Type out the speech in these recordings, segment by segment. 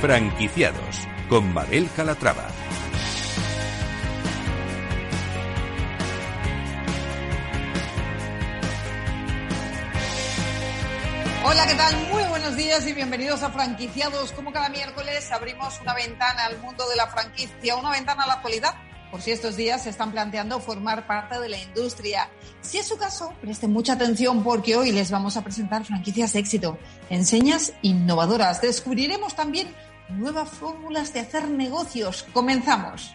Franquiciados con Mabel Calatrava. Hola, ¿qué tal? Muy buenos días y bienvenidos a Franquiciados. Como cada miércoles abrimos una ventana al mundo de la franquicia, una ventana a la actualidad, por si estos días se están planteando formar parte de la industria. Si es su caso, presten mucha atención porque hoy les vamos a presentar franquicias éxito, enseñas innovadoras. Descubriremos también nuevas fórmulas de hacer negocios. Comenzamos.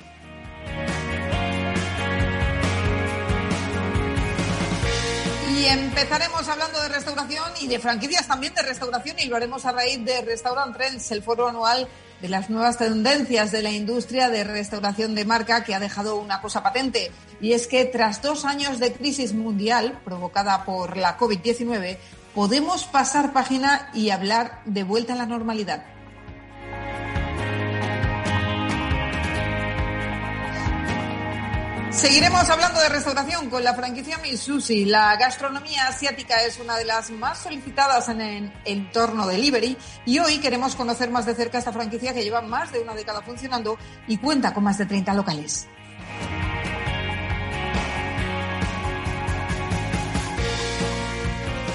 Y empezaremos hablando de restauración y de franquicias también de restauración y lo haremos a raíz de Restaurant Trends, el foro anual de las nuevas tendencias de la industria de restauración de marca que ha dejado una cosa patente. Y es que tras dos años de crisis mundial provocada por la COVID-19, podemos pasar página y hablar de vuelta a la normalidad. Seguiremos hablando de restauración con la franquicia Misushi. La gastronomía asiática es una de las más solicitadas en el entorno delivery y hoy queremos conocer más de cerca esta franquicia que lleva más de una década funcionando y cuenta con más de 30 locales.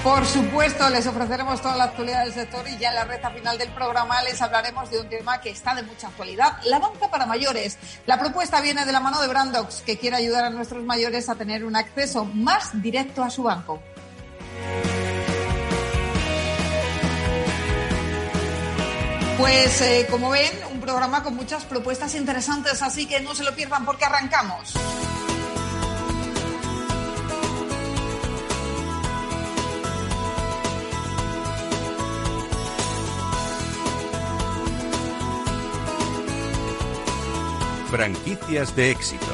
Por supuesto, les ofreceremos toda la actualidad del sector y ya en la recta final del programa les hablaremos de un tema que está de mucha actualidad, la banca para mayores. La propuesta viene de la mano de Brandox, que quiere ayudar a nuestros mayores a tener un acceso más directo a su banco. Pues eh, como ven, un programa con muchas propuestas interesantes, así que no se lo pierdan porque arrancamos. Franquicias de éxito.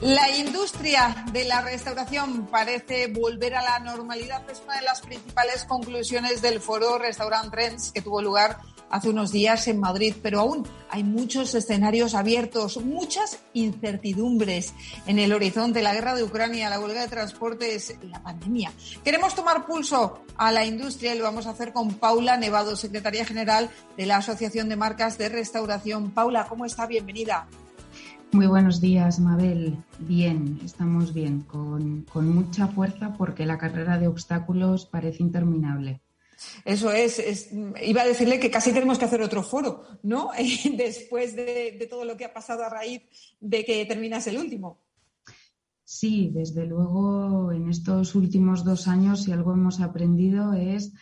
La industria de la restauración parece volver a la normalidad. Es una de las principales conclusiones del foro Restaurant Trends que tuvo lugar hace unos días en Madrid, pero aún hay muchos escenarios abiertos, muchas incertidumbres en el horizonte, la guerra de Ucrania, la huelga de transportes, la pandemia. Queremos tomar pulso a la industria y lo vamos a hacer con Paula Nevado, secretaria general de la Asociación de Marcas de Restauración. Paula, ¿cómo está? Bienvenida. Muy buenos días, Mabel. Bien, estamos bien, con, con mucha fuerza porque la carrera de obstáculos parece interminable. Eso es, iba a decirle que casi tenemos que hacer otro foro, ¿no? Después de, todo lo que ha pasado a raíz de que terminas el último. Sí, desde luego en estos últimos dos años si algo hemos aprendido es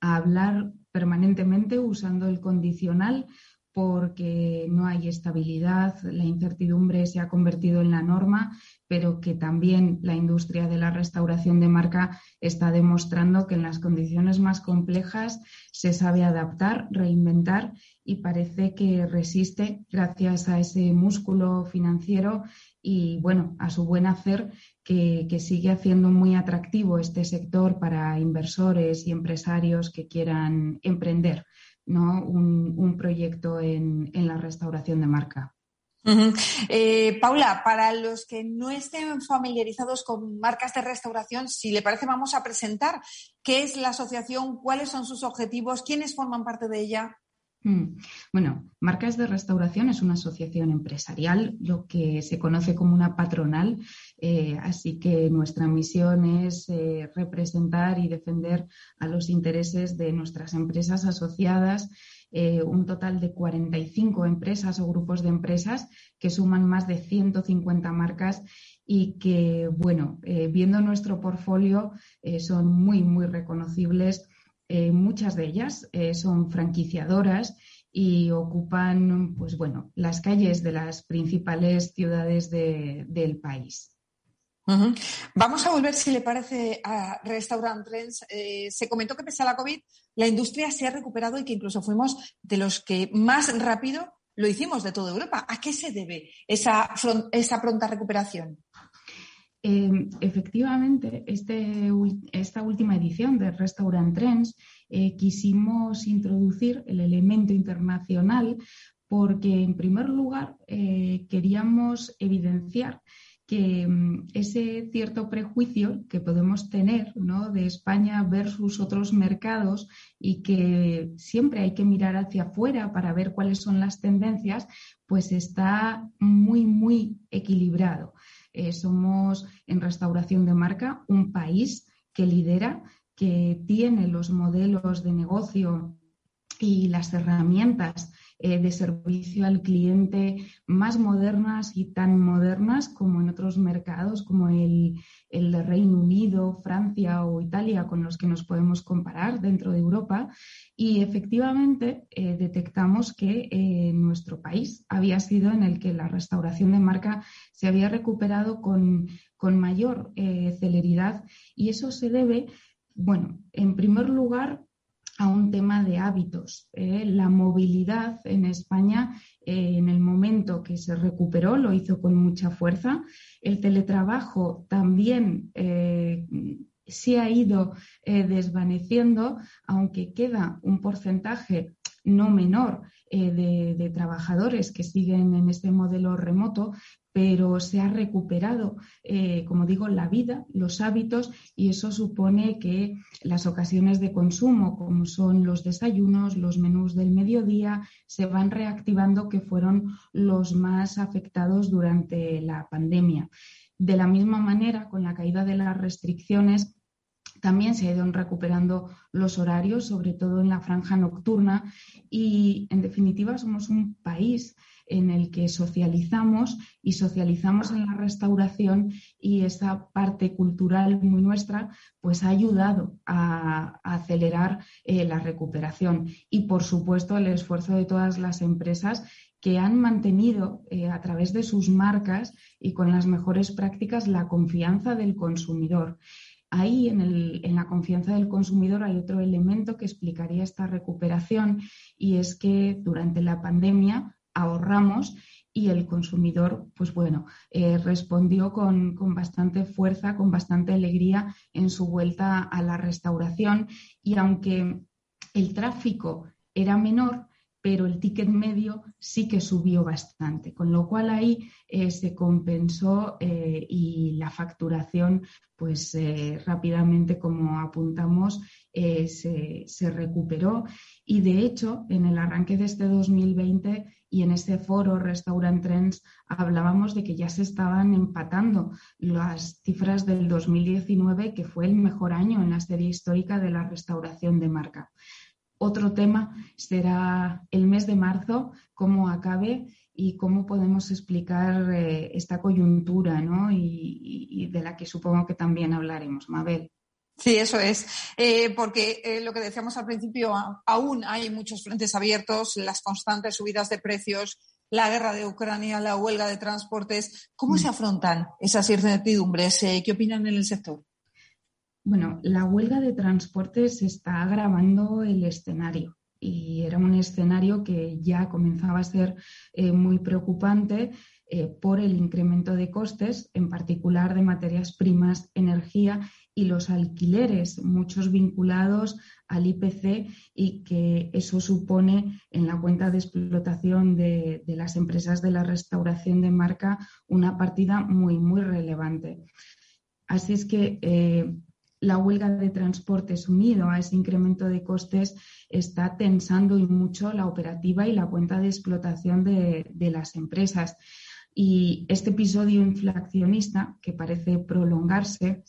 a hablar permanentemente usando el condicional porque no hay estabilidad, la incertidumbre se ha convertido en la norma, pero que también la industria de la restauración de marca está demostrando que en las condiciones más complejas se sabe adaptar, reinventar y parece que resiste gracias a ese músculo financiero y, bueno, a su buen hacer que, que sigue haciendo muy atractivo este sector para inversores y empresarios que quieran emprender. ¿No? un, proyecto en, la restauración de marca. Eh, Paula, para los que no estén familiarizados con marcas de restauración, si le parece, vamos a presentar qué es la asociación, cuáles son sus objetivos, quiénes forman parte de ella. Mm. Bueno, Marcas de Restauración es una asociación empresarial, lo que se conoce como una patronal, eh, así que nuestra misión es eh, representar y defender a los intereses de nuestras empresas asociadas, eh, un total de 45 empresas o grupos de empresas que suman más de 150 marcas y que, bueno, viendo nuestro portfolio, son muy, muy reconocibles muchas de ellas son franquiciadoras y ocupan, pues bueno, las calles de las principales ciudades del país. Vamos a volver, si le parece, a Restaurant Trends. Eh, se comentó que pese a la COVID, la industria se ha recuperado y que incluso fuimos de los que más rápido lo hicimos de toda Europa. ¿A qué se debe esa, esa pronta recuperación? Em, efectivamente, este, esta última edición de Restaurant Trends eh, quisimos introducir el elemento internacional porque, en primer lugar, eh, queríamos evidenciar que mm, ese cierto prejuicio que podemos tener de España versus otros mercados y que siempre hay que mirar hacia afuera para ver cuáles son las tendencias, pues está muy, muy equilibrado. Eh, somos en restauración de marca un país que lidera, que tiene los modelos de negocio y las herramientas eh, de servicio al cliente más modernas y tan modernas como en otros mercados como el, el Reino Unido, Francia o Italia con los que nos podemos comparar dentro de Europa. Y efectivamente eh, detectamos que eh, nuestro país había sido en el que la restauración de marca se había recuperado con, con mayor celeridad y eso se debe, bueno, en primer lugar, a un tema de hábitos. ¿eh? La movilidad en España, eh, en el momento que se recuperó, lo hizo con mucha fuerza. El teletrabajo también eh, se ha ido desvaneciendo, aunque queda un porcentaje no menor de, trabajadores que siguen en este modelo remoto, pero se ha recuperado, eh, como digo, la vida, los hábitos y eso supone que las ocasiones de consumo, como son los desayunos, los menús del mediodía, se van reactivando que fueron los más afectados durante la pandemia. De la misma manera, con la caída de las restricciones, también se han ido recuperando los horarios, sobre todo en la franja nocturna, y en definitiva somos un país en el que socializamos y socializamos en la restauración y esa parte cultural muy nuestra pues ha ayudado a, acelerar eh, la recuperación y por supuesto el esfuerzo de todas las empresas que han mantenido eh, a través de sus marcas y con las mejores prácticas la confianza del consumidor. Ahí, en, en, la confianza del consumidor, hay otro elemento que explicaría esta recuperación y es que durante la pandemia ahorramos y el consumidor, pues bueno, eh, respondió con, bastante fuerza, con bastante alegría en su vuelta a la restauración. Y aunque el tráfico era menor, pero el ticket medio sí que subió bastante, con lo cual ahí eh, se compensó eh, y la facturación, pues rápidamente, como apuntamos, se recuperó. Y de hecho, en el arranque de este 2020, y en ese foro Restaurant Trends hablábamos de que ya se estaban empatando las cifras del 2019, que fue el mejor año en la serie histórica de la restauración de marca. Otro tema será el mes de marzo, cómo acabe y cómo podemos explicar eh, esta coyuntura ¿no? y, y de la que supongo que también hablaremos. Mabel. Sí, eso es, eh, porque eh, lo que decíamos al principio, aún hay muchos frentes abiertos, las constantes subidas de precios, la guerra de Ucrania, la huelga de transportes. ¿Cómo se mm. afrontan esas incertidumbres? ¿Qué opinan en el sector? Bueno, la huelga de transportes está agravando el escenario y era un escenario que ya comenzaba a ser muy preocupante por el incremento de costes, en particular de materias primas, energía y los alquileres, muchos vinculados al IPC y que eso supone en la cuenta de explotación de, las empresas de la restauración de marca una partida muy, muy relevante. Así es que eh, la huelga de transportes unido a ese incremento de costes está tensando y mucho la operativa y la cuenta de explotación de, de las empresas. Y este episodio inflacionista, que parece prolongarse,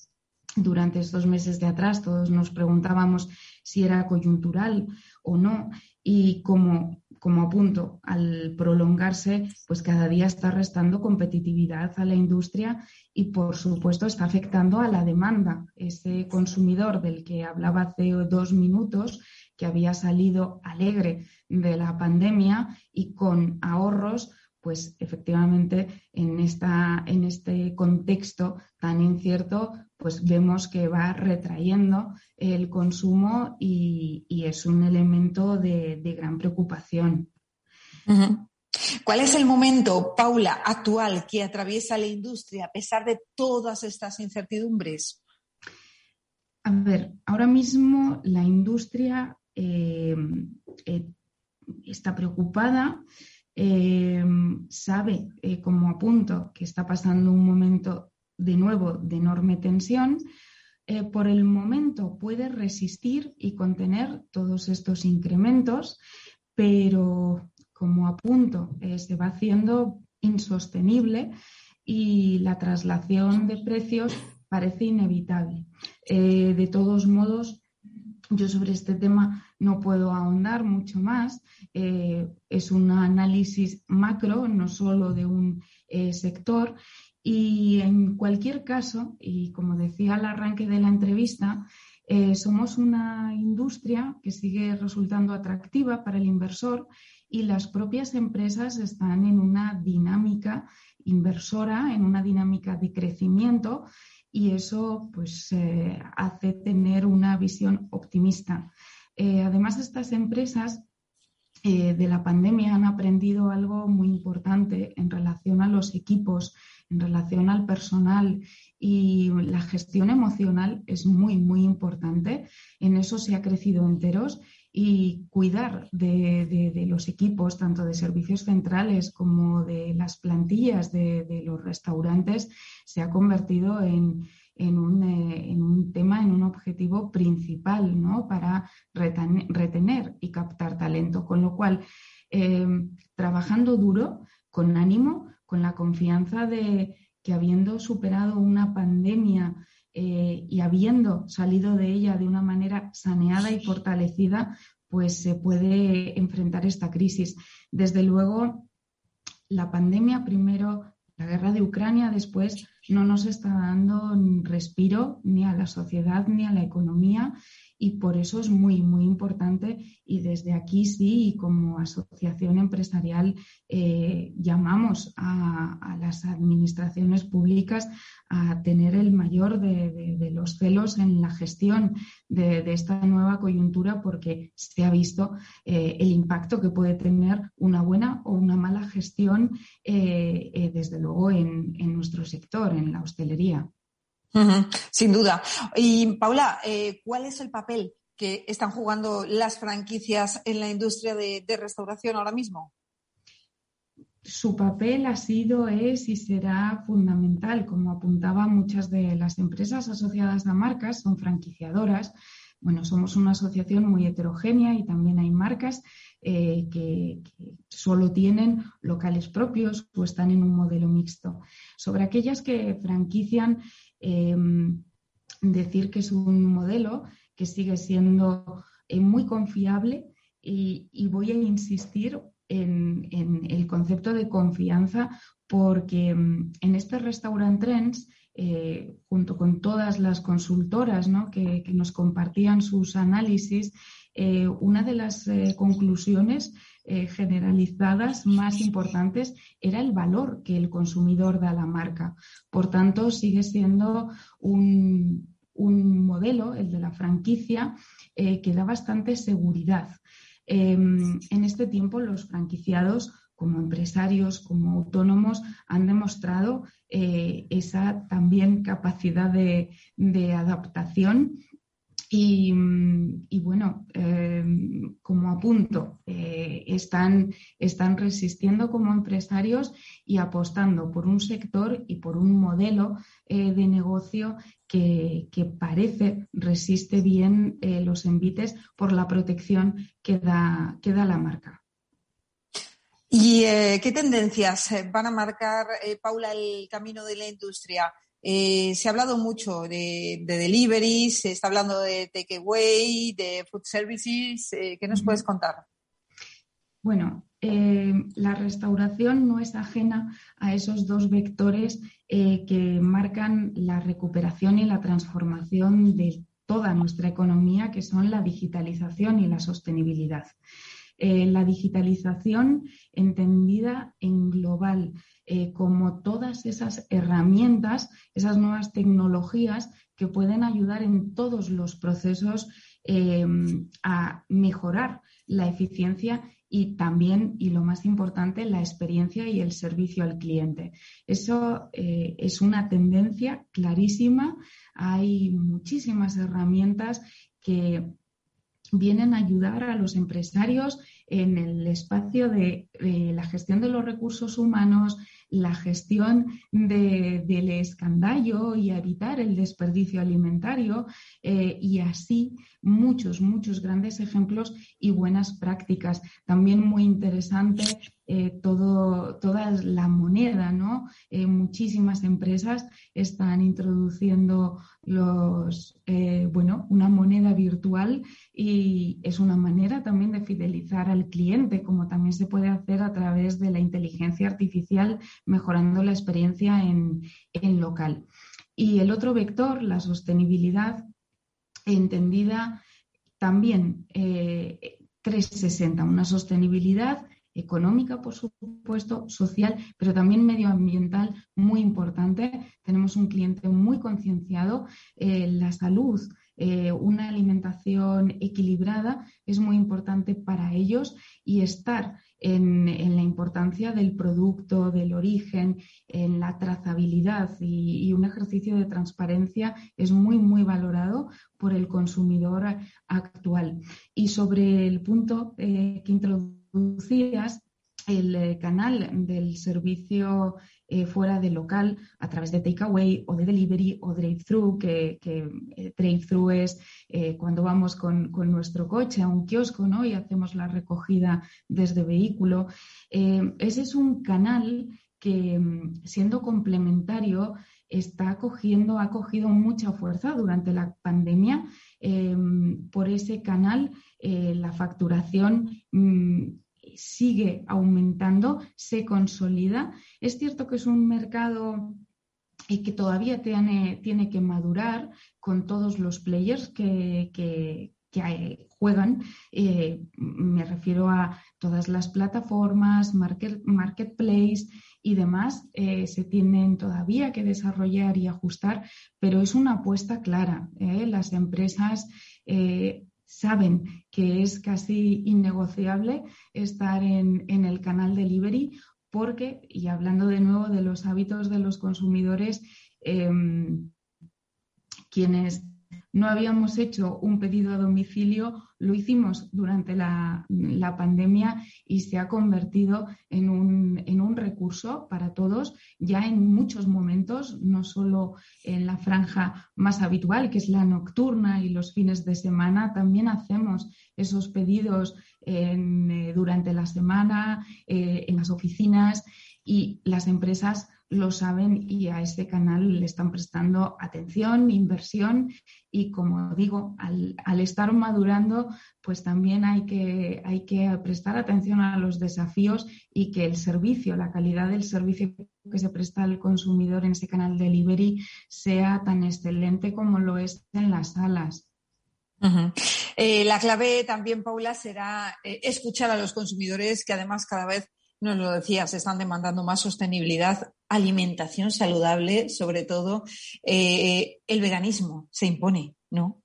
durante estos meses de atrás todos nos preguntábamos si era coyuntural o no y como, como apunto, al prolongarse, pues cada día está restando competitividad a la industria y por supuesto está afectando a la demanda. Ese consumidor del que hablaba hace dos minutos, que había salido alegre de la pandemia y con ahorros, pues efectivamente en, esta, en este contexto tan incierto, pues vemos que va retrayendo el consumo y, es un elemento de, gran preocupación. ¿Cuál es el momento, Paula, actual que atraviesa la industria a pesar de todas estas incertidumbres? A ver, ahora mismo la industria eh, eh, está preocupada eh, sabe, eh, como apunto, que está pasando un momento de nuevo de enorme tensión, eh, por el momento puede resistir y contener todos estos incrementos, pero como apunto, se va haciendo insostenible y la traslación de precios parece inevitable. de todos modos, yo sobre este tema no puedo ahondar mucho más. Eh, es un análisis macro, no solo de un eh, sector. Y en cualquier caso, y como decía al arranque de la entrevista, eh, somos una industria que sigue resultando atractiva para el inversor y las propias empresas están en una dinámica inversora, en una dinámica de crecimiento y eso pues eh, hace tener una visión optimista. Eh, además, estas empresas eh, de la pandemia han aprendido algo muy importante en relación a los equipos, en relación al personal y la gestión emocional es muy, muy importante. En eso se ha crecido enteros y cuidar de, los equipos, tanto de servicios centrales como de las plantillas de, los restaurantes, se ha convertido en, un, eh, en, un, tema, en un objetivo principal ¿no? para retener, y captar talento. Con lo cual, eh, trabajando duro, con ánimo, con la confianza de que habiendo superado una pandemia, eh, y habiendo salido de ella de una manera saneada y fortalecida, pues se puede enfrentar esta crisis. Desde luego, la pandemia, primero la guerra de Ucrania, después no nos está dando respiro ni a la sociedad ni a la economía y por eso es muy, muy importante y desde aquí sí, y como asociación empresarial, eh, llamamos a, las administraciones públicas a tener el mayor de, los celos en la gestión de, esta nueva coyuntura porque se ha visto eh, el impacto que puede tener una buena o una mala gestión, eh, desde luego, en nuestro sector, en la hostelería sin duda. Y Paula, eh, ¿cuál es el papel que están jugando las franquicias en la industria de, restauración ahora mismo? Su papel ha sido, es y será fundamental. Como apuntaba, muchas de las empresas asociadas a marcas son franquiciadoras. Bueno, somos una asociación muy heterogénea y también hay marcas eh, que, solo tienen locales propios o están en un modelo mixto. Sobre aquellas que franquician, Em, decir que es un modelo que sigue siendo eh, muy confiable y, voy a insistir en, el concepto de confianza porque em, en este restaurant trends eh, junto con todas las consultoras que, nos compartían sus análisis, eh, una de las conclusiones eh, generalizadas más importantes era el valor que el consumidor da a la marca. Por tanto, sigue siendo un, modelo, el de la franquicia, eh, que da bastante seguridad. Em, en este tiempo, los franquiciados como empresarios, como autónomos, han demostrado eh, esa también capacidad de, de adaptación y, bueno, eh, como apunto, están, están resistiendo como empresarios y apostando por un sector y por un modelo eh, de negocio que, parece resiste bien los envites por la protección que da, que da la marca. ¿Y qué tendencias van a marcar, Paula, el camino de la industria? Eh, se ha hablado mucho de, deliveries, se está hablando de takeaway, de food services. Eh, ¿Qué nos puedes contar? Bueno, eh, la restauración no es ajena a esos dos vectores que marcan la recuperación y la transformación de toda nuestra economía, que son la digitalización y la sostenibilidad. la digitalización entendida en global, eh, como todas esas herramientas, esas nuevas tecnologías que pueden ayudar en todos los procesos eh, a mejorar la eficiencia y también, y lo más importante, la experiencia y el servicio al cliente. Eso eh, es una tendencia clarísima. Hay muchísimas herramientas que vienen a ayudar a los empresarios en el espacio de la gestión de los recursos humanos, la gestión del escandallo y evitar el desperdicio alimentario eh, y así muchos, muchos grandes ejemplos y buenas prácticas. También muy interesante eh, todo, toda la moneda, ¿no? Eh, muchísimas empresas están introduciendo los, y es una manera también de fidelizar al cliente, como también se puede hacer a través de la inteligencia artificial mejorando la experiencia en, local. Y el otro vector, la sostenibilidad, entendida también 360, eh, una sostenibilidad económica, por supuesto, social, pero también medioambiental muy importante. Tenemos un cliente muy concienciado. Eh, la salud, eh, una alimentación equilibrada es muy importante para ellos y estar en, la importancia del producto, del origen, en la trazabilidad y, un ejercicio de transparencia es muy, muy valorado por el consumidor actual. Y sobre el punto eh, que introducías, el eh, canal del servicio eh, fuera de local a través de takeaway o de delivery o drive-thru, que, eh, drive-thru es cuando vamos con, nuestro coche a un kiosco ¿no? y hacemos la recogida desde vehículo. ese es un canal que, mm, siendo complementario, está cogiendo, ha cogido mucha fuerza durante la pandemia. por ese canal, la facturación mm, sigue aumentando, se consolida. Es cierto que es un mercado y que todavía tiene, tiene que madurar con todos los players que, que, juegan. Eh, me refiero a todas las plataformas, market, marketplace y demás. Eh, se tienen todavía que desarrollar y ajustar, pero es una apuesta clara. ¿eh? Las empresas saben que es casi innegociable estar en, el canal delivery porque, y hablando de nuevo de los hábitos de los consumidores, em, quienes no habíamos hecho un pedido a domicilio, lo hicimos durante la, pandemia y se ha convertido en un, recurso para todos, ya en muchos momentos, no solo en la franja más habitual, que es la nocturna y los fines de semana, también hacemos esos pedidos eh, durante la semana, eh, en las oficinas y las empresas lo saben y a ese canal le están prestando atención, inversión y como digo, al, estar madurando, pues también hay que, hay que prestar atención a los desafíos y que el servicio, la calidad del servicio que se presta al consumidor en ese canal delivery sea tan excelente como lo es en las salas. Eh, la clave también, Paula, será eh, escuchar a los consumidores que además cada vez nos lo decías, están demandando más sostenibilidad, alimentación saludable, sobre todo. Eh, el veganismo se impone, ¿no?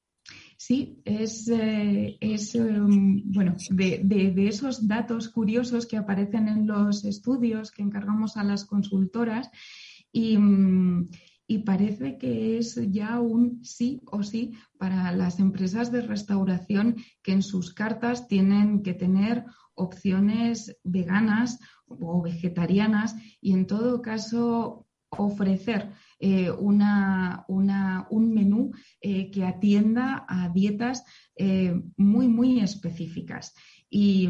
Sí, es, eh, um, bueno, de, esos datos curiosos que aparecen en los estudios que encargamos a las consultoras y, mm, y parece que es ya un sí o sí para las empresas de restauración que en sus cartas tienen que tener opciones veganas o vegetarianas y en todo caso ofrecer eh, una, un menú eh, que atienda a dietas eh, muy, muy específicas. Y,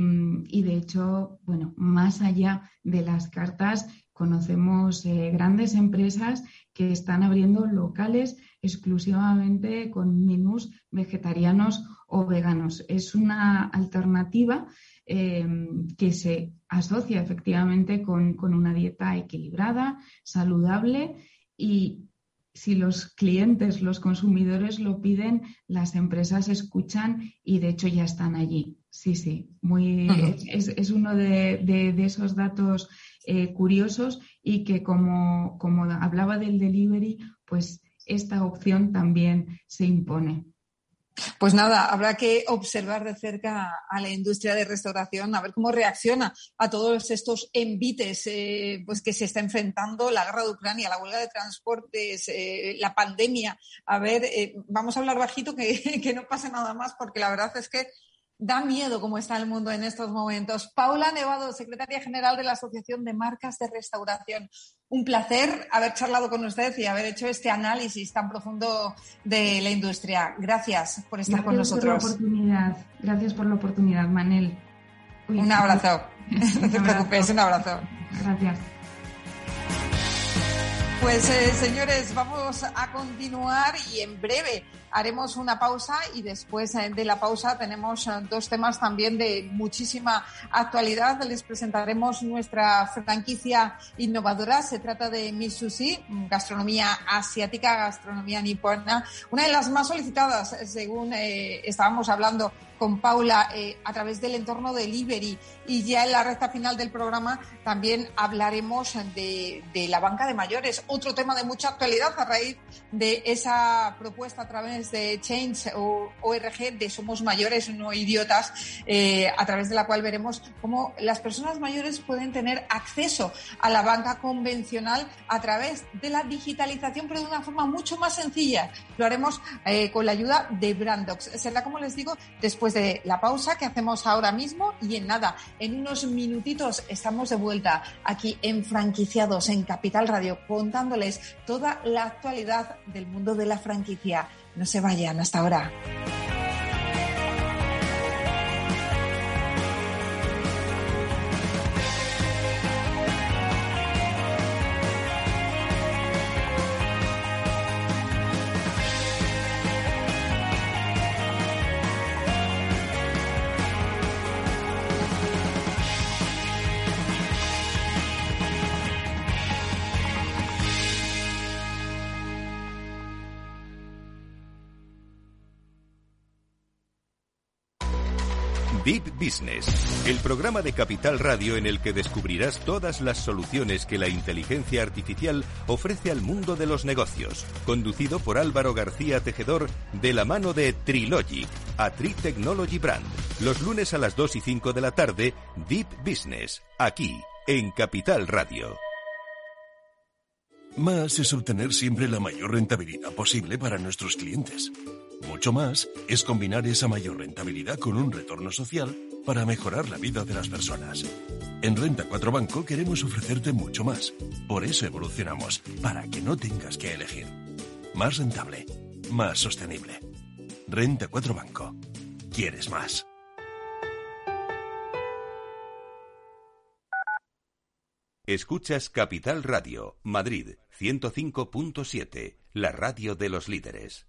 y, de hecho, bueno, más allá de las cartas, conocemos grandes empresas que están abriendo locales exclusivamente con menús vegetarianos o veganos. Es una alternativa Em, que se asocia efectivamente con, una dieta equilibrada, saludable y si los clientes, los consumidores lo piden, las empresas escuchan y de hecho ya están allí. Sí, sí, muy, es, uno de, esos datos eh, curiosos y que como, como hablaba del delivery, pues esta opción también se impone. Pues nada, habrá que observar de cerca a la industria de restauración, a ver cómo reacciona a todos estos envites eh, pues que se está enfrentando, la guerra de Ucrania, la huelga de transportes, eh, la pandemia. A ver, eh, vamos a hablar bajito que, que no pase nada más, porque la verdad es que Da miedo cómo está el mundo en estos momentos. Paula Nevado, secretaria general de la Asociación de Marcas de Restauración. Un placer haber charlado con usted y haber hecho este análisis tan profundo de la industria. Gracias por estar con nosotros. Gracias por la oportunidad. Gracias por la oportunidad, Manel. un abrazo. no te preocupes, un abrazo. Gracias. Pues eh, señores, vamos a continuar y en breve haremos una pausa y después eh, de la pausa tenemos eh, dos temas también de muchísima actualidad. Les presentaremos nuestra franquicia innovadora. Se trata de Misushi, gastronomía asiática, gastronomía nipona, una de las más solicitadas según estábamos hablando con Paula eh, a través del entorno delivery y ya en la recta final del programa también hablaremos de, la banca de mayores, otro tema de mucha actualidad a raíz de esa propuesta a través de Change o ORG de Somos Mayores, no idiotas, eh, a través de la cual veremos cómo las personas mayores pueden tener acceso a la banca convencional a través de la digitalización, pero de una forma mucho más sencilla. Lo haremos eh, con la ayuda de Brandox. Será, como les digo, después de la pausa que hacemos ahora mismo y en nada, en unos minutitos estamos de vuelta aquí en Franquiciados en Capital Radio contándoles toda la actualidad del mundo de la franquicia. No se vayan hasta ahora. Business, el programa de Capital Radio en el que descubrirás todas las soluciones que la inteligencia artificial ofrece al mundo de los negocios, conducido por Álvaro García Tejedor de la mano de Trilogic, a Tri Technology Brand, los lunes a las 2 y 5 de la tarde, Deep Business, aquí, en Capital Radio. Más es obtener siempre la mayor rentabilidad posible para nuestros clientes. Mucho más es combinar esa mayor rentabilidad con un retorno social para mejorar la vida de las personas. En Renta 4 Banco queremos ofrecerte mucho más. Por eso evolucionamos, para que no tengas que elegir. Más rentable, más sostenible. Renta 4 Banco. ¿Quieres más? Escuchas Capital Radio, Madrid 105.7, la radio de los líderes.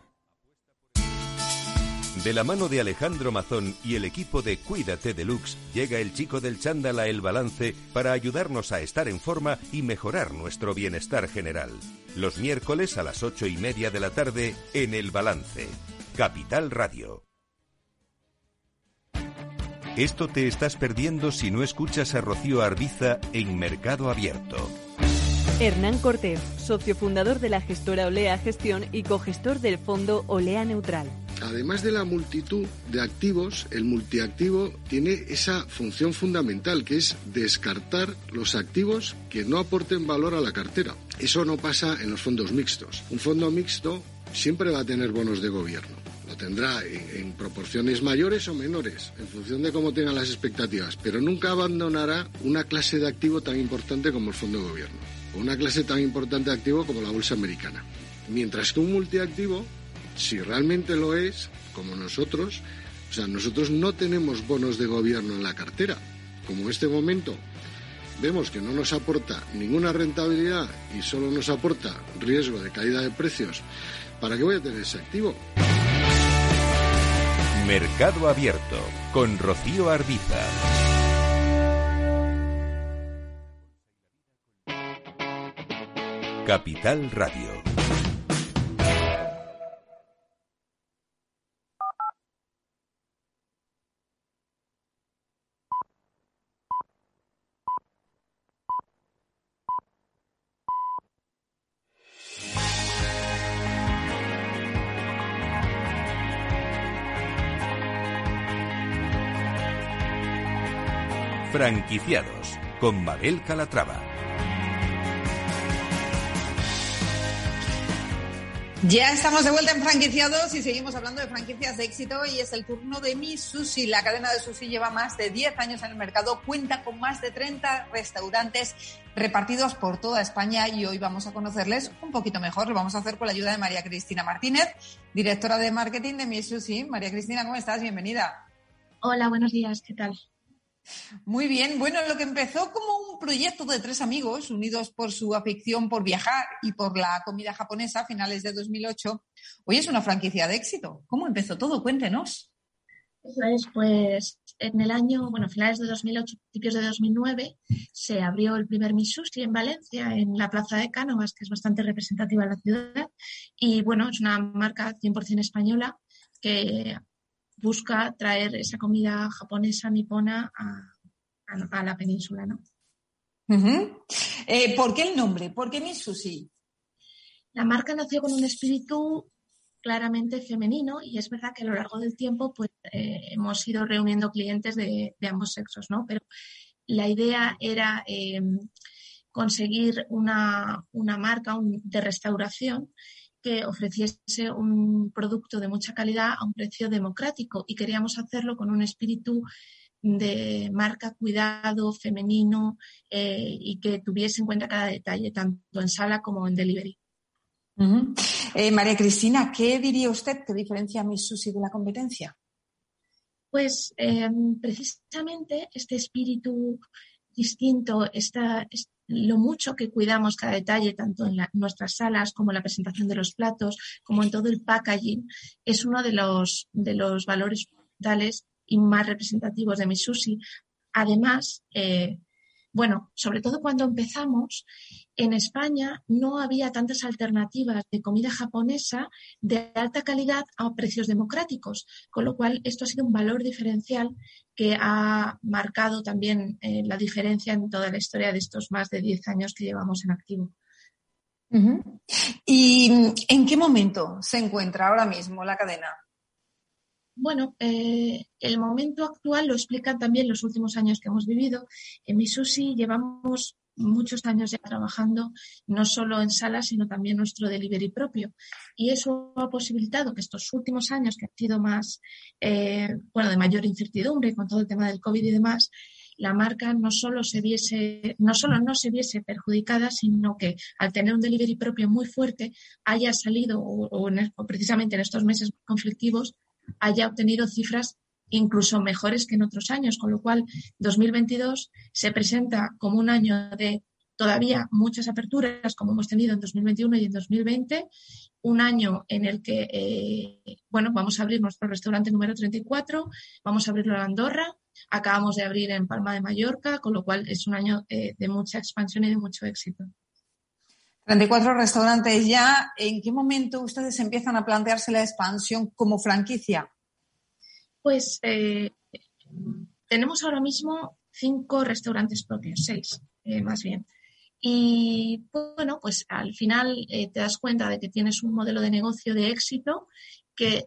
De la mano de Alejandro Mazón y el equipo de Cuídate Deluxe, llega el chico del chándal a El Balance para ayudarnos a estar en forma y mejorar nuestro bienestar general. Los miércoles a las ocho y media de la tarde en El Balance. Capital Radio. Esto te estás perdiendo si no escuchas a Rocío Arbiza en Mercado Abierto. Hernán Cortés, socio fundador de la gestora Olea Gestión y cogestor del fondo Olea Neutral. Además de la multitud de activos, el multiactivo tiene esa función fundamental que es descartar los activos que no aporten valor a la cartera. Eso no pasa en los fondos mixtos. Un fondo mixto siempre va a tener bonos de gobierno. Lo tendrá en, proporciones mayores o menores, en función de cómo tengan las expectativas, pero nunca abandonará una clase de activo tan importante como el fondo de gobierno, o una clase tan importante de activo como la bolsa americana. Mientras que un multiactivo si realmente lo es, como nosotros, o sea, nosotros no tenemos bonos de gobierno en la cartera. Como en este momento vemos que no nos aporta ninguna rentabilidad y solo nos aporta riesgo de caída de precios, ¿para qué voy a tener ese activo? Mercado Abierto con Rocío Arbiza. Capital Radio. Franquiciados con Mabel Calatrava. Ya estamos de vuelta en franquiciados y seguimos hablando de franquicias de éxito y es el turno de Mi Sushi. La cadena de sushi lleva más de 10 años en el mercado, cuenta con más de 30 restaurantes repartidos por toda España y hoy vamos a conocerles un poquito mejor. Lo vamos a hacer con la ayuda de María Cristina Martínez, directora de marketing de Mi Sushi. María Cristina, ¿cómo estás? Bienvenida. Hola, buenos días, ¿qué tal? Muy bien, bueno, lo que empezó como un proyecto de tres amigos unidos por su afición por viajar y por la comida japonesa a finales de 2008, hoy es una franquicia de éxito. ¿Cómo empezó todo? Cuéntenos. Eso es, pues en el año, bueno, finales de 2008, principios de 2009, se abrió el primer Misushi en Valencia, en la Plaza de Cánovas, que es bastante representativa de la ciudad. Y bueno, es una marca 100% española que busca traer esa comida japonesa nipona a, la península, ¿no? Eh, ¿Por qué el nombre? ¿Por qué mi sushi? La marca nació con un espíritu claramente femenino y es verdad que a lo largo del tiempo pues, eh, hemos ido reuniendo clientes de, ambos sexos, ¿no? Pero la idea era em, conseguir una, marca de restauración que ofreciese un producto de mucha calidad a un precio democrático y queríamos hacerlo con un espíritu de marca, cuidado, femenino eh, y que tuviese en cuenta cada detalle, tanto en sala como en delivery. Eh, María Cristina, ¿qué diría usted que diferencia a Miss Sushi de la competencia? Pues em, precisamente este espíritu distinto, esta, lo mucho que cuidamos cada detalle, tanto en, nuestras salas como en la presentación de los platos, como en todo el packaging, es uno de los, de los valores tales y más representativos de mi sushi. Además, eh, bueno, sobre todo cuando empezamos, en España no había tantas alternativas de comida japonesa de alta calidad a precios democráticos, con lo cual esto ha sido un valor diferencial que ha marcado también eh, la diferencia en toda la historia de estos más de 10 años que llevamos en activo. ¿Y en qué momento se encuentra ahora mismo la cadena? Bueno, eh, el momento actual lo explican también los últimos años que hemos vivido. En Misusi llevamos muchos años ya trabajando no solo en salas, sino también nuestro delivery propio. Y eso ha posibilitado que estos últimos años, que han sido más, eh, bueno, de mayor incertidumbre con todo el tema del COVID y demás, la marca no solo se viese, no solo no se viese perjudicada, sino que al tener un delivery propio muy fuerte, haya salido, o precisamente en estos meses conflictivos, haya obtenido cifras incluso mejores que en otros años, con lo cual 2022 se presenta como un año de todavía muchas aperturas, como hemos tenido en 2021 y en 2020, un año en el que, eh, bueno, vamos a abrir nuestro restaurante número 34, vamos a abrirlo en Andorra, acabamos de abrir en Palma de Mallorca, con lo cual es un año eh, de mucha expansión y de mucho éxito. 34 restaurantes ya. ¿En qué momento ustedes empiezan a plantearse la expansión como franquicia? Pues eh, tenemos ahora mismo cinco restaurantes propios, seis eh, más bien. Y bueno, pues al final eh, te das cuenta de que tienes un modelo de negocio de éxito, que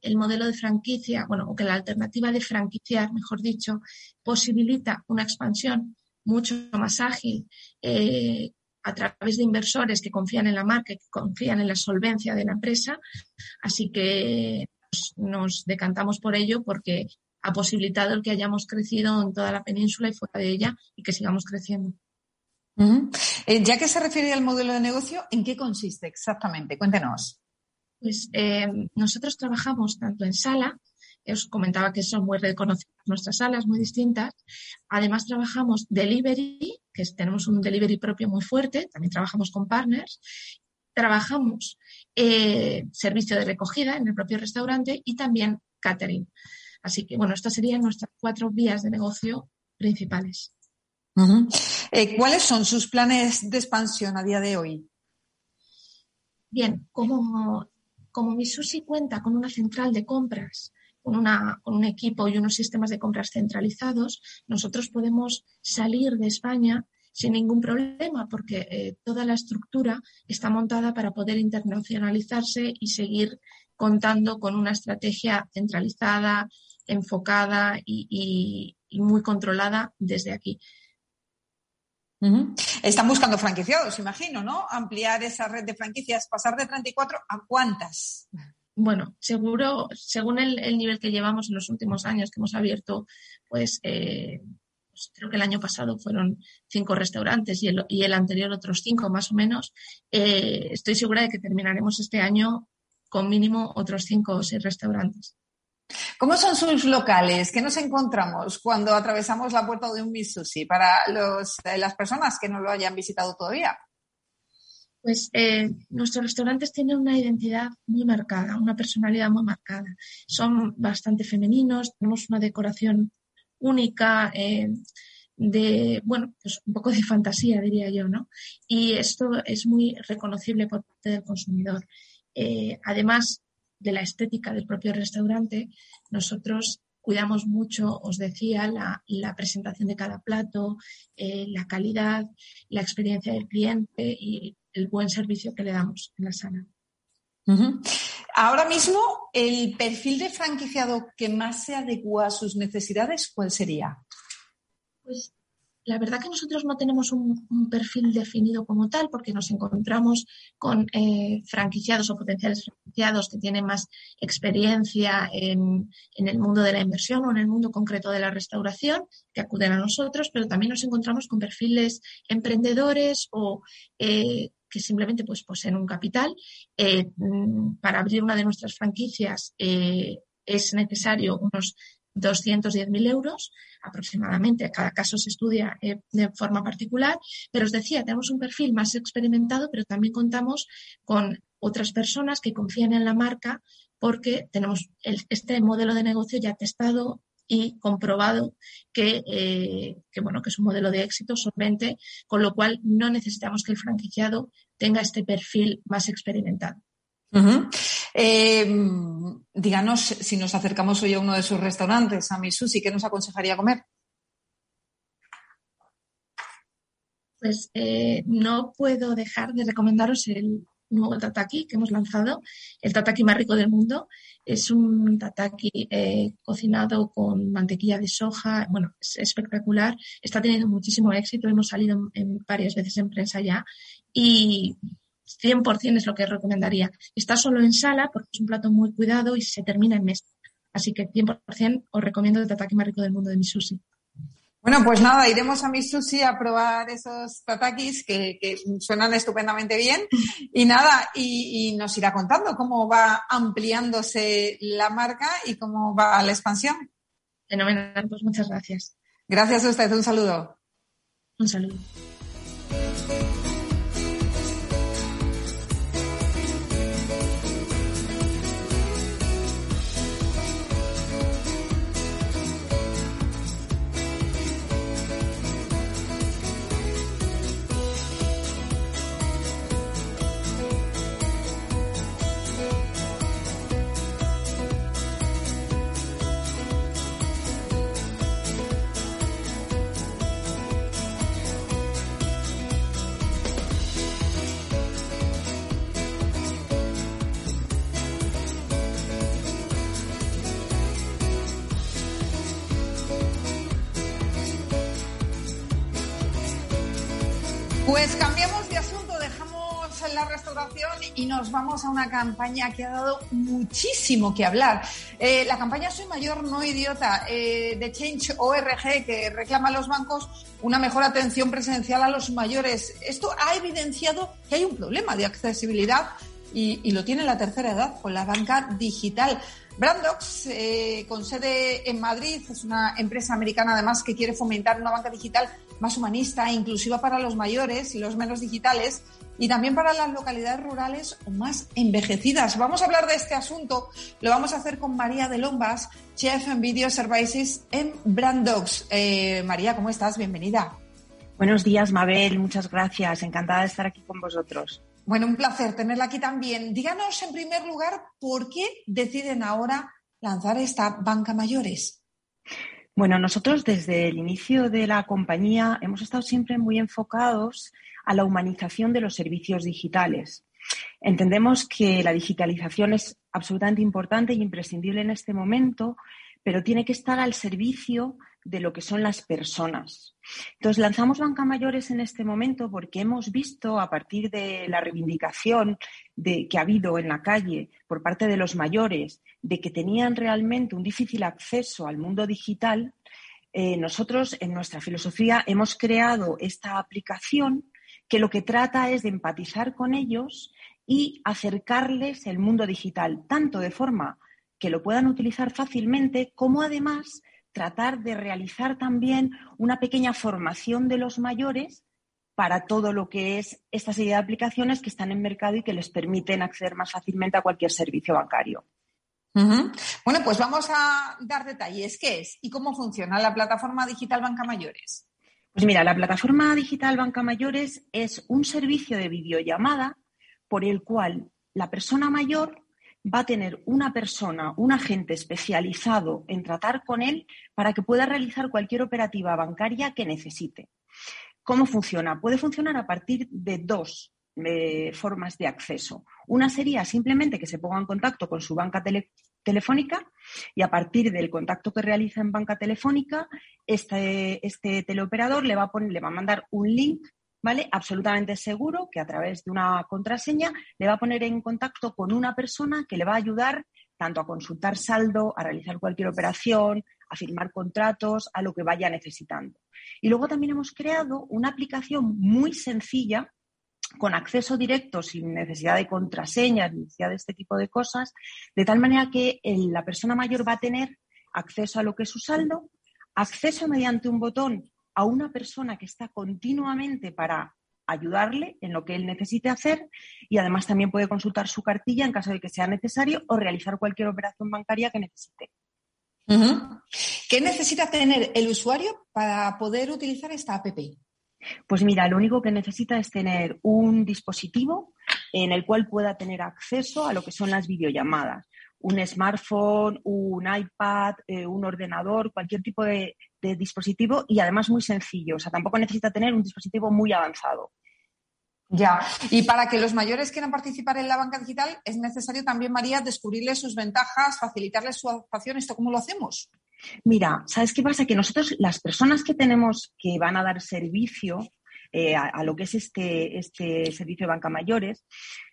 el modelo de franquicia, bueno, o que la alternativa de franquiciar, mejor dicho, posibilita una expansión mucho más ágil, a través de inversores que confían en la marca, que confían en la solvencia de la empresa. Así que nos, decantamos por ello porque ha posibilitado el que hayamos crecido en toda la península y fuera de ella y que sigamos creciendo. Eh, ya que se refiere al modelo de negocio, ¿en qué consiste exactamente? Cuéntenos. Pues eh, nosotros trabajamos tanto en sala, os comentaba que son muy reconocidas nuestras salas, muy distintas. Además, trabajamos delivery, que tenemos un delivery propio muy fuerte, también trabajamos con partners. Trabajamos eh, servicio de recogida en el propio restaurante y también catering. Así que, bueno, estas serían nuestras cuatro vías de negocio principales. Eh, ¿Cuáles son sus planes de expansión a día de hoy? Bien, como, como mi sushi cuenta con una central de compras, con, un equipo y unos sistemas de compras centralizados, nosotros podemos salir de España sin ningún problema, porque eh, toda la estructura está montada para poder internacionalizarse y seguir contando con una estrategia centralizada, enfocada y, muy controlada desde aquí. Están buscando franquiciados, imagino, ¿no? Ampliar esa red de franquicias, pasar de 34 a cuántas. Bueno, seguro, según el, nivel que llevamos en los últimos años que hemos abierto, pues, eh, pues creo que el año pasado fueron cinco restaurantes y el, y el anterior otros cinco más o menos. Eh, estoy segura de que terminaremos este año con mínimo otros cinco o seis restaurantes. ¿Cómo son sus locales? ¿Qué nos encontramos cuando atravesamos la puerta de un Mitsushi para los, eh, las personas que no lo hayan visitado todavía? Pues eh, nuestros restaurantes tienen una identidad muy marcada, una personalidad muy marcada. Son bastante femeninos, tenemos una decoración única, eh, de, bueno, pues un poco de fantasía, diría yo, ¿no? Y esto es muy reconocible por parte del consumidor. Eh, además de la estética del propio restaurante, nosotros cuidamos mucho, os decía, la, presentación de cada plato, eh, la calidad, la experiencia del cliente y el buen servicio que le damos en la sala. Ahora mismo, el perfil de franquiciado que más se adecua a sus necesidades, ¿cuál sería? Pues la verdad que nosotros no tenemos un, perfil definido como tal porque nos encontramos con eh, franquiciados o potenciales franquiciados que tienen más experiencia en, el mundo de la inversión o en el mundo concreto de la restauración que acuden a nosotros, pero también nos encontramos con perfiles emprendedores o eh, que simplemente pues, poseen un capital. Eh, mm, para abrir una de nuestras franquicias es necesario unos 210.000 euros aproximadamente. Cada caso se estudia eh, de forma particular, pero os decía, tenemos un perfil más experimentado, pero también contamos con otras personas que confían en la marca porque tenemos este modelo de negocio ya testado y comprobado que, eh, que, bueno, que es un modelo de éxito solvente, con lo cual no necesitamos que el franquiciado tenga este perfil más experimentado. Eh, díganos si nos acercamos hoy a uno de sus restaurantes, a mi sushi, ¿qué nos aconsejaría comer? Pues eh, no puedo dejar de recomendaros el nuevo tataki que hemos lanzado, el tataki más rico del mundo. Es un tataki eh, cocinado con mantequilla de soja, bueno, es espectacular, está teniendo muchísimo éxito, hemos salido varias veces en prensa ya. Y 100% es lo que recomendaría. Está solo en sala porque es un plato muy cuidado y se termina en mesa. Así que 100% os recomiendo el tataki más rico del mundo de mi sushi. Bueno, pues nada, iremos a mi sushi a probar esos tatakis que, suenan estupendamente bien. Y nada, y, nos irá contando cómo va ampliándose la marca y cómo va la expansión. Fenomenal, pues muchas gracias. Gracias a usted, un saludo. Un saludo. Campaña que ha dado muchísimo que hablar. Eh, la campaña Soy Mayor, no idiota eh, de Change ORG que reclama a los bancos una mejor atención presencial a los mayores. Esto ha evidenciado que hay un problema de accesibilidad y, lo tiene la tercera edad con la banca digital. Brandox, eh, con sede en Madrid, es una empresa americana además que quiere fomentar una banca digital más humanista e inclusiva para los mayores y los menos digitales y también para las localidades rurales o más envejecidas. Vamos a hablar de este asunto, lo vamos a hacer con María de Lombas, Chef en Video Services en Brandox. Eh, María, ¿cómo estás? Bienvenida. Buenos días, Mabel. Muchas gracias. Encantada de estar aquí con vosotros. Bueno, un placer tenerla aquí también. Díganos en primer lugar por qué deciden ahora lanzar esta banca mayores. Bueno, nosotros desde el inicio de la compañía hemos estado siempre muy enfocados a la humanización de los servicios digitales. Entendemos que la digitalización es absolutamente importante y imprescindible en este momento, pero tiene que estar al servicio de lo que son las personas. Entonces, lanzamos Banca Mayores en este momento porque hemos visto, a partir de la reivindicación que ha habido en la calle por parte de los mayores, de que tenían realmente un difícil acceso al mundo digital, eh, nosotros en nuestra filosofía hemos creado esta aplicación que lo que trata es de empatizar con ellos y acercarles el mundo digital, tanto de forma que lo puedan utilizar fácilmente, como además tratar de realizar también una pequeña formación de los mayores para todo lo que es esta serie de aplicaciones que están en mercado y que les permiten acceder más fácilmente a cualquier servicio bancario. Bueno, pues vamos a dar detalles. ¿Qué es y cómo funciona la plataforma digital Banca Mayores? Pues mira, la plataforma digital Banca Mayores es un servicio de videollamada por el cual la persona mayor va a tener una persona, un agente especializado en tratar con él para que pueda realizar cualquier operativa bancaria que necesite. ¿Cómo funciona? Puede funcionar a partir de dos eh, formas de acceso. Una sería simplemente que se ponga en contacto con su banca telefónica y a partir del contacto que realiza en banca telefónica, este, este teleoperador le va, a poner, le va a mandar un link ¿vale? Absolutamente seguro que a través de una contraseña le va a poner en contacto con una persona que le va a ayudar tanto a consultar saldo, a realizar cualquier operación, a firmar contratos, a lo que vaya necesitando. Y luego también hemos creado una aplicación muy sencilla con acceso directo, sin necesidad de contraseñas, necesidad de este tipo de cosas, de tal manera que la persona mayor va a tener acceso a lo que es su saldo, acceso mediante un botón a una persona que está continuamente para ayudarle en lo que él necesite hacer y además también puede consultar su cartilla en caso de que sea necesario o realizar cualquier operación bancaria que necesite. ¿Qué necesita tener el usuario para poder utilizar esta app? Pues mira, lo único que necesita es tener un dispositivo en el cual pueda tener acceso a lo que son las videollamadas un smartphone, un iPad, eh, un ordenador, cualquier tipo de, dispositivo y además muy sencillo. O sea, tampoco necesita tener un dispositivo muy avanzado. Ya, y para que los mayores quieran participar en la banca digital, es necesario también, María, descubrirles sus ventajas, facilitarles su adaptación. ¿Esto cómo lo hacemos? Mira, ¿sabes qué pasa? Que nosotros, las personas que tenemos que van a dar servicio eh, a, lo que es este, este servicio de banca mayores,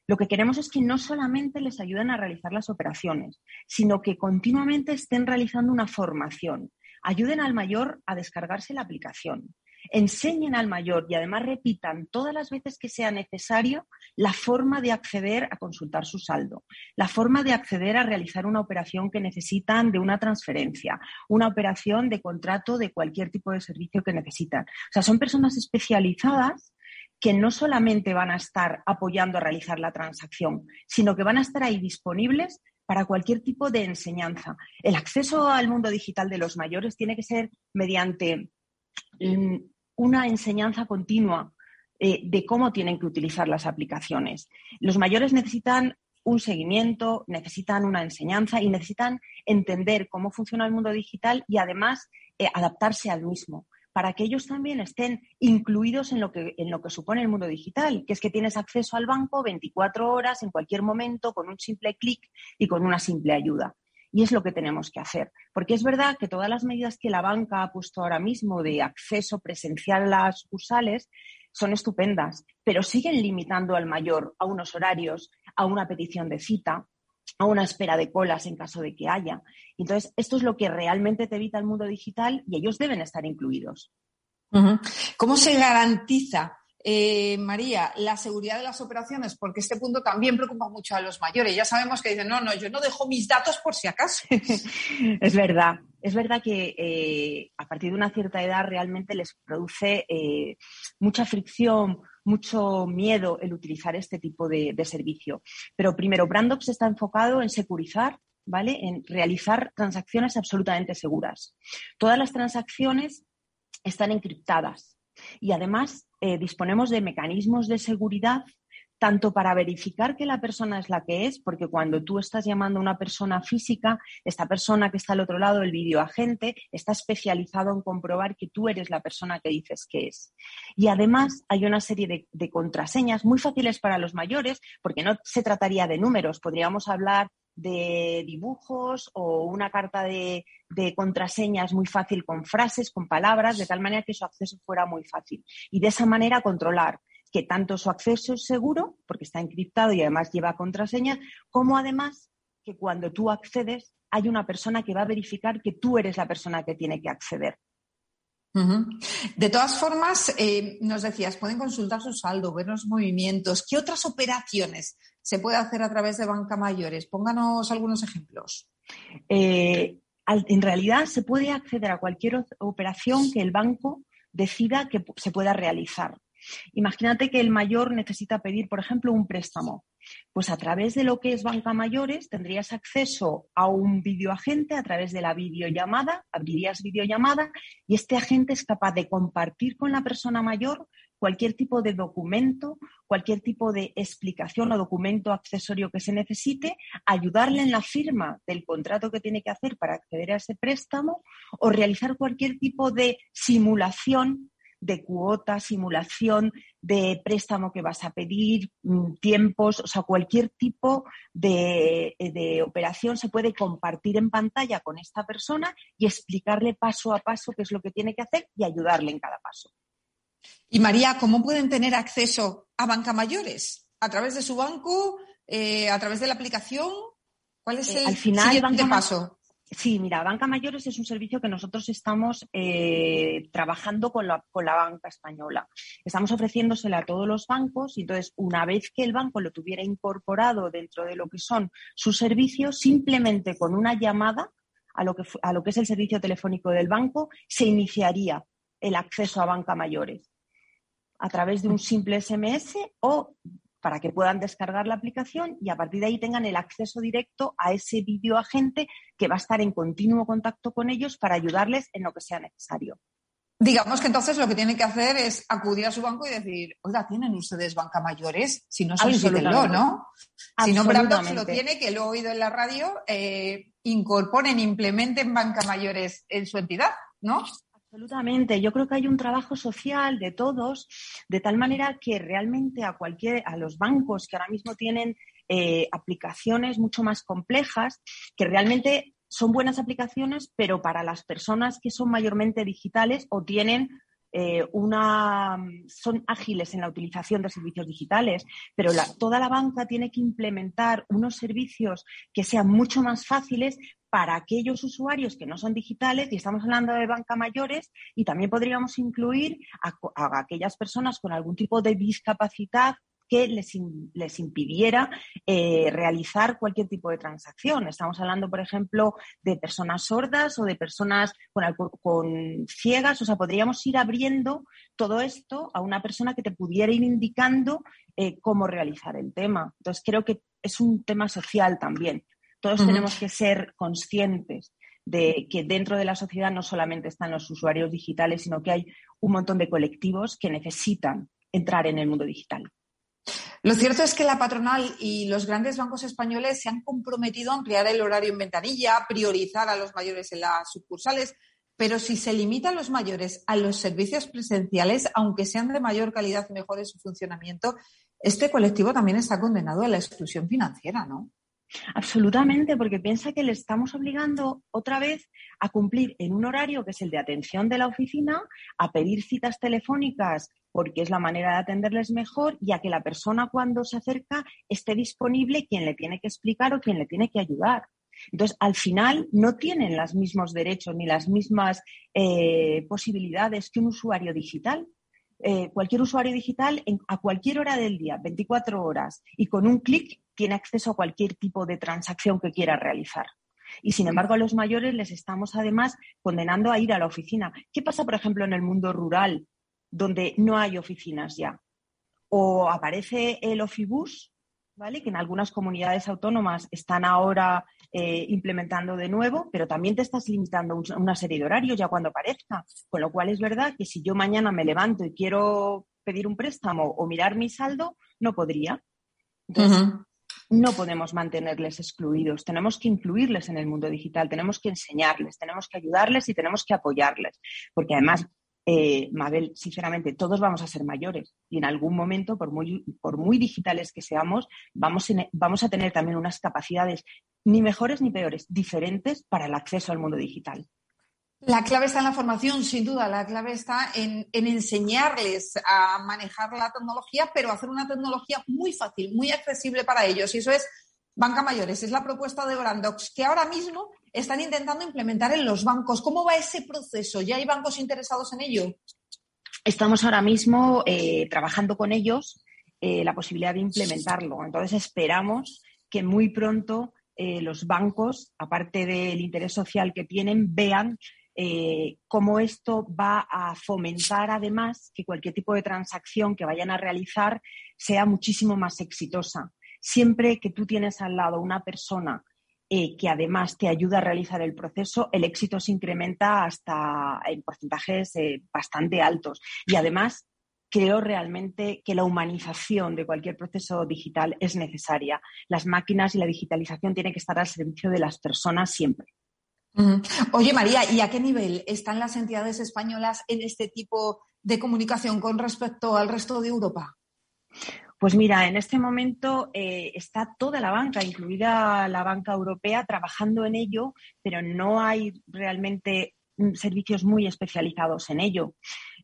lo que queremos es que no solamente les ayuden a realizar las operaciones, sino que continuamente estén realizando una formación. Ayuden al mayor a descargarse la aplicación. Enseñen al mayor y además repitan todas las veces que sea necesario la forma de acceder a consultar su saldo, la forma de acceder a realizar una operación que necesitan de una transferencia, una operación de contrato de cualquier tipo de servicio que necesitan. O sea, son personas especializadas que no solamente van a estar apoyando a realizar la transacción, sino que van a estar ahí disponibles para cualquier tipo de enseñanza. El acceso al mundo digital de los mayores tiene que ser mediante mm, una enseñanza continua eh, de cómo tienen que utilizar las aplicaciones. Los mayores necesitan un seguimiento, necesitan una enseñanza y necesitan entender cómo funciona el mundo digital y además eh, adaptarse al mismo para que ellos también estén incluidos en lo, que, en lo que supone el mundo digital, que es que tienes acceso al banco 24 horas, en cualquier momento, con un simple clic y con una simple ayuda. Y es lo que tenemos que hacer. Porque es verdad que todas las medidas que la banca ha puesto ahora mismo de acceso presencial a las sucursales son estupendas, pero siguen limitando al mayor a unos horarios, a una petición de cita, a una espera de colas en caso de que haya. Entonces, esto es lo que realmente te evita el mundo digital y ellos deben estar incluidos. ¿Cómo se garantiza, eh, María, la seguridad de las operaciones? Porque este punto también preocupa mucho a los mayores. Ya sabemos que dicen, no, no, yo no dejo mis datos por si acaso. es verdad. Es verdad que eh, a partir de una cierta edad realmente les produce eh, mucha fricción, mucho miedo el utilizar este tipo de, servicio. Pero primero, Brandox está enfocado en securizar, ¿vale? En realizar transacciones absolutamente seguras. Todas las transacciones están encriptadas y además eh, disponemos de mecanismos de seguridad tanto para verificar que la persona es la que es, porque cuando tú estás llamando a una persona física, esta persona que está al otro lado, el videoagente, está especializado en comprobar que tú eres la persona que dices que es. Y además hay una serie de, de contraseñas muy fáciles para los mayores, porque no se trataría de números, podríamos hablar de dibujos o una carta de, contraseñas muy fácil con frases, con palabras, de tal manera que su acceso fuera muy fácil. Y de esa manera controlar que tanto su acceso es seguro, porque está encriptado y además lleva contraseñas, como además que cuando tú accedes hay una persona que va a verificar que tú eres la persona que tiene que acceder. De todas formas, eh, nos decías, pueden consultar su saldo, ver los movimientos. ¿Qué otras operaciones se puede hacer a través de banca mayores? Pónganos algunos ejemplos. Eh, en realidad, se puede acceder a cualquier operación que el banco decida que se pueda realizar. Imagínate que el mayor necesita pedir, por ejemplo, un préstamo. Pues a través de lo que es Banca Mayores tendrías acceso a un videoagente a través de la videollamada, abrirías videollamada y este agente es capaz de compartir con la persona mayor cualquier tipo de documento, cualquier tipo de explicación o documento accesorio que se necesite, ayudarle en la firma del contrato que tiene que hacer para acceder a ese préstamo o realizar cualquier tipo de simulación de cuota, simulación de préstamo que vas a pedir, mm, tiempos, o sea, cualquier tipo de, de, operación se puede compartir en pantalla con esta persona y explicarle paso a paso qué es lo que tiene que hacer y ayudarle en cada paso. Y María, ¿cómo pueden tener acceso a banca mayores? ¿A través de su banco? Eh, ¿A través de la aplicación? ¿Cuál es eh, el al final, siguiente paso? Sí, mira, Banca Mayores es un servicio que nosotros estamos eh, trabajando con la, con la, banca española. Estamos ofreciéndosela a todos los bancos y entonces una vez que el banco lo tuviera incorporado dentro de lo que son sus servicios, simplemente con una llamada a lo que, a lo que es el servicio telefónico del banco, se iniciaría el acceso a Banca Mayores a través de un simple SMS o para que puedan descargar la aplicación y a partir de ahí tengan el acceso directo a ese videoagente que va a estar en continuo contacto con ellos para ayudarles en lo que sea necesario. Digamos que entonces lo que tienen que hacer es acudir a su banco y decir, oiga, ¿tienen ustedes banca mayores? Si no, solicítenlo, ¿no? Si no, si lo tiene, que lo he oído en la radio, eh, incorporen, implementen banca mayores en su entidad, ¿no? Absolutamente. Yo creo que hay un trabajo social de todos, de tal manera que realmente a cualquier, a los bancos que ahora mismo tienen eh, aplicaciones mucho más complejas, que realmente son buenas aplicaciones, pero para las personas que son mayormente digitales o tienen eh, una, son ágiles en la utilización de servicios digitales, pero toda la banca tiene que implementar unos servicios que sean mucho más fáciles para aquellos usuarios que no son digitales, y estamos hablando de banca mayores, y también podríamos incluir a, aquellas personas con algún tipo de discapacidad que les, les impidiera eh, realizar cualquier tipo de transacción. Estamos hablando, por ejemplo, de personas sordas o de personas con, ciegas. O sea, podríamos ir abriendo todo esto a una persona que te pudiera ir indicando eh, cómo realizar el tema. Entonces, creo que es un tema social también. Todos tenemos que ser conscientes de que dentro de la sociedad no solamente están los usuarios digitales, sino que hay un montón de colectivos que necesitan entrar en el mundo digital. Lo cierto es que la patronal y los grandes bancos españoles se han comprometido a ampliar el horario en ventanilla, priorizar a los mayores en las sucursales, pero si se limitan los mayores a los servicios presenciales, aunque sean de mayor calidad y mejor en su funcionamiento, este colectivo también está condenado a la exclusión financiera, ¿no? Absolutamente, porque piensa que le estamos obligando otra vez a cumplir en un horario que es el de atención de la oficina, a pedir citas telefónicas porque es la manera de atenderles mejor y a que la persona cuando se acerca esté disponible quien le tiene que explicar o quien le tiene que ayudar. Entonces, al final no tienen los mismos derechos ni las mismas eh, posibilidades que un usuario digital. Eh, cualquier usuario digital a cualquier hora del día, 24 horas, y con un clic tiene acceso a cualquier tipo de transacción que quiera realizar. Y sin embargo, a los mayores les estamos además condenando a ir a la oficina. ¿Qué pasa, por ejemplo, en el mundo rural, donde no hay oficinas ya? O aparece el Ofibus, ¿vale? que en algunas comunidades autónomas están ahora eh, implementando de nuevo, pero también te estás limitando una serie de horarios ya cuando aparezca. Con lo cual es verdad que si yo mañana me levanto y quiero pedir un préstamo o mirar mi saldo, no podría Entonces, no podemos mantenerles excluidos, tenemos que incluirles en el mundo digital, tenemos que enseñarles, tenemos que ayudarles y tenemos que apoyarles, porque además eh, Mabel, sinceramente, todos vamos a ser mayores y en algún momento, por muy, por muy digitales que seamos, vamos, vamos a tener también unas capacidades ni mejores ni peores, diferentes para el acceso al mundo digital. La clave está en la formación, sin duda. La clave está en, enseñarles a manejar la tecnología, pero hacer una tecnología muy fácil, muy accesible para ellos. Y eso es Banca Mayores. Es la propuesta de Brandox, que ahora mismo están intentando implementar en los bancos. ¿Cómo va ese proceso? ¿Ya hay bancos interesados en ello? Estamos ahora mismo eh, trabajando con ellos eh, la posibilidad de implementarlo. Entonces esperamos que muy pronto eh, los bancos, aparte del interés social que tienen, vean cómo esto va a fomentar además que cualquier tipo de transacción que vayan a realizar sea muchísimo más exitosa. Siempre que tú tienes al lado una persona eh, que además te ayuda a realizar el proceso, el éxito se incrementa hasta en porcentajes eh, bastante altos. Y además, creo realmente que la humanización de cualquier proceso digital es necesaria. Las máquinas y la digitalización tienen que estar al servicio de las personas siempre. Oye, María, ¿y a qué nivel están las entidades españolas en este tipo de comunicación con respecto al resto de Europa? Pues mira, en este momento eh, está toda la banca, incluida la banca europea, trabajando en ello, pero no hay realmente mm, servicios muy especializados en ello.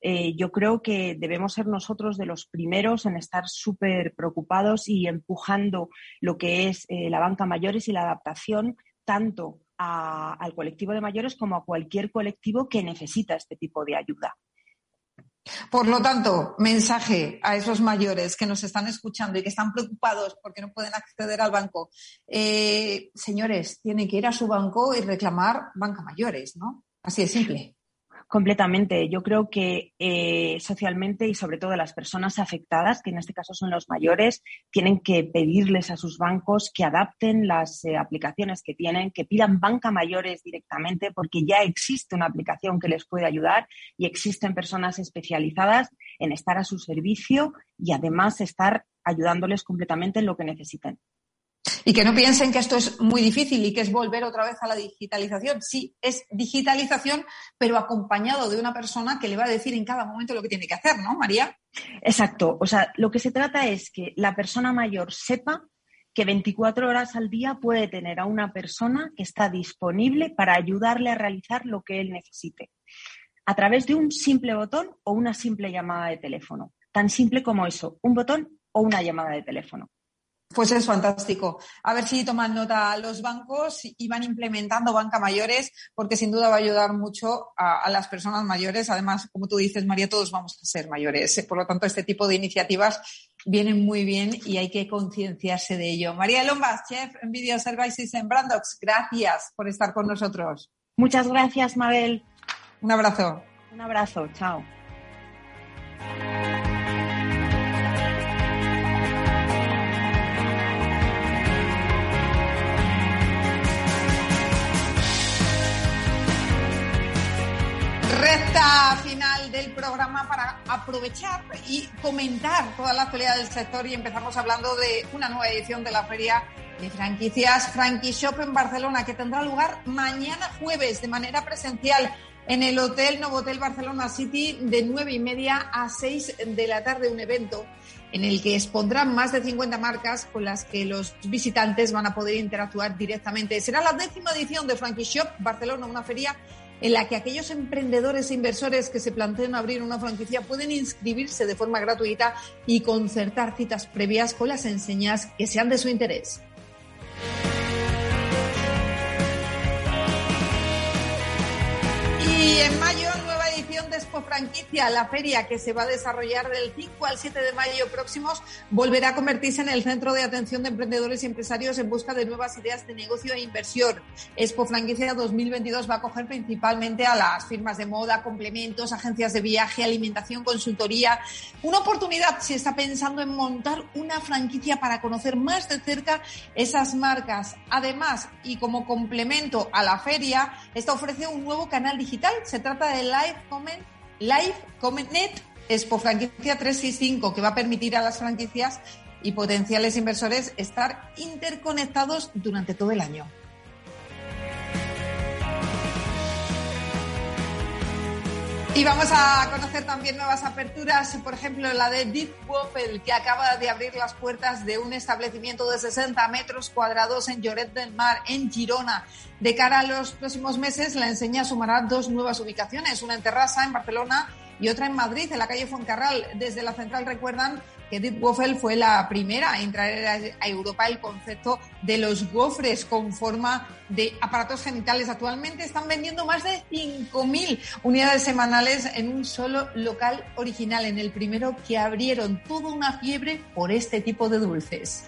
Eh, yo creo que debemos ser nosotros de los primeros en estar súper preocupados y empujando lo que es eh, la banca mayores y la adaptación tanto al colectivo de mayores como a cualquier colectivo que necesita este tipo de ayuda. Por lo tanto, mensaje a esos mayores que nos están escuchando y que están preocupados porque no pueden acceder al banco. Eh, señores, tienen que ir a su banco y reclamar banca mayores, ¿no? Así de simple. Completamente. Yo creo que eh, socialmente y sobre todo las personas afectadas, que en este caso son los mayores, tienen que pedirles a sus bancos que adapten las eh, aplicaciones que tienen, que pidan banca mayores directamente, porque ya existe una aplicación que les puede ayudar y existen personas especializadas en estar a su servicio y además estar ayudándoles completamente en lo que necesiten. Y que no piensen que esto es muy difícil y que es volver otra vez a la digitalización. Sí, es digitalización, pero acompañado de una persona que le va a decir en cada momento lo que tiene que hacer, ¿no, María? Exacto. O sea, lo que se trata es que la persona mayor sepa que 24 horas al día puede tener a una persona que está disponible para ayudarle a realizar lo que él necesite, a través de un simple botón o una simple llamada de teléfono. Tan simple como eso, un botón o una llamada de teléfono. Pues es fantástico. A ver si toman nota los bancos y van implementando banca mayores, porque sin duda va a ayudar mucho a, las personas mayores. Además, como tú dices, María, todos vamos a ser mayores. Por lo tanto, este tipo de iniciativas vienen muy bien y hay que concienciarse de ello. María Lombas, chef en Video Services en Brandox, gracias por estar con nosotros. Muchas gracias, Mabel. Un abrazo. Un abrazo, chao. Recta final del programa para aprovechar y comentar toda la actualidad del sector y empezamos hablando de una nueva edición de la feria de franquicias Frankie Shop en Barcelona que tendrá lugar mañana jueves de manera presencial en el Hotel Novotel Barcelona City de nueve y media a 6 de la tarde un evento en el que expondrán más de 50 marcas con las que los visitantes van a poder interactuar directamente. Será la décima edición de Frankie Shop Barcelona, una feria en la que aquellos emprendedores e inversores que se planteen abrir una franquicia pueden inscribirse de forma gratuita y concertar citas previas con las enseñas que sean de su interés. Y en mayo Expo Franquicia, la feria que se va a desarrollar del 5 al 7 de mayo próximos, volverá a convertirse en el centro de atención de emprendedores y empresarios en busca de nuevas ideas de negocio e inversión. Expo Franquicia 2022 va a coger principalmente a las firmas de moda, complementos, agencias de viaje, alimentación, consultoría. Una oportunidad si está pensando en montar una franquicia para conocer más de cerca esas marcas. Además, y como complemento a la feria, esta ofrece un nuevo canal digital. Se trata de Live Live Comment Expo Franquicia 365, que va a permitir a las franquicias y potenciales inversores estar interconectados durante todo el año. Y vamos a conocer también nuevas aperturas, por ejemplo la de Deep Waffle, que acaba de abrir las puertas de un establecimiento de 60 metros cuadrados en Lloret del Mar, en Girona. De cara a los próximos meses, la enseña sumará dos nuevas ubicaciones, una en Terrassa, en Barcelona, y otra en Madrid, en la calle Fuencarral. Desde la central recuerdan que Deep Waffle fue la primera en traer a Europa el concepto de los gofres con forma de aparatos genitales. Actualmente están vendiendo más de 5.000 unidades semanales en un solo local original, en el primero que abrieron toda una fiebre por este tipo de dulces.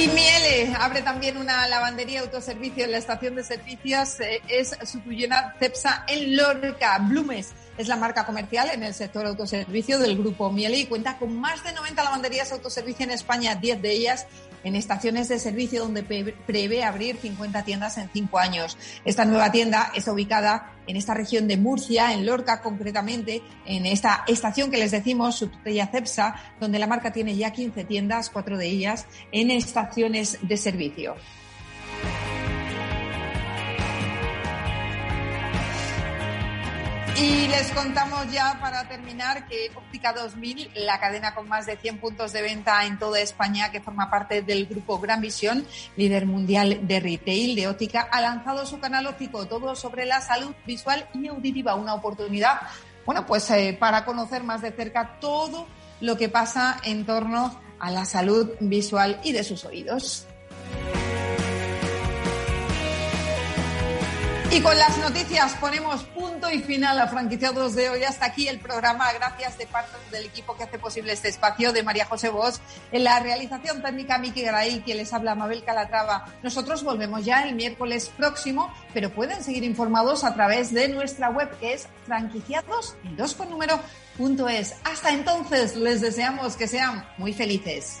Y Miele abre también una lavandería autoservicio en la estación de servicios. Eh, es su Cepsa en Lorca. Blumes es la marca comercial en el sector autoservicio del grupo Miele y cuenta con más de 90 lavanderías autoservicio en España, 10 de ellas en estaciones de servicio donde prevé abrir 50 tiendas en cinco años. Esta nueva tienda está ubicada en esta región de Murcia, en Lorca concretamente, en esta estación que les decimos, Subtella Cepsa, donde la marca tiene ya 15 tiendas, cuatro de ellas en estaciones de servicio. Y les contamos ya para terminar que Óptica 2000, la cadena con más de 100 puntos de venta en toda España, que forma parte del grupo Gran Visión, líder mundial de retail de óptica, ha lanzado su canal óptico todo sobre la salud visual y auditiva, una oportunidad, bueno, pues eh, para conocer más de cerca todo lo que pasa en torno a la salud visual y de sus oídos. Y con las noticias ponemos punto y final a franquiciados de hoy. Hasta aquí el programa. Gracias de parte del equipo que hace posible este espacio de María José Bosch. En la realización técnica Miki Garay, quien les habla Mabel Calatrava. Nosotros volvemos ya el miércoles próximo, pero pueden seguir informados a través de nuestra web que es franquiciados con número. Hasta entonces les deseamos que sean muy felices.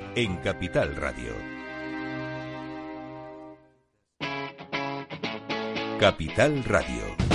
en Capital Radio. Capital Radio.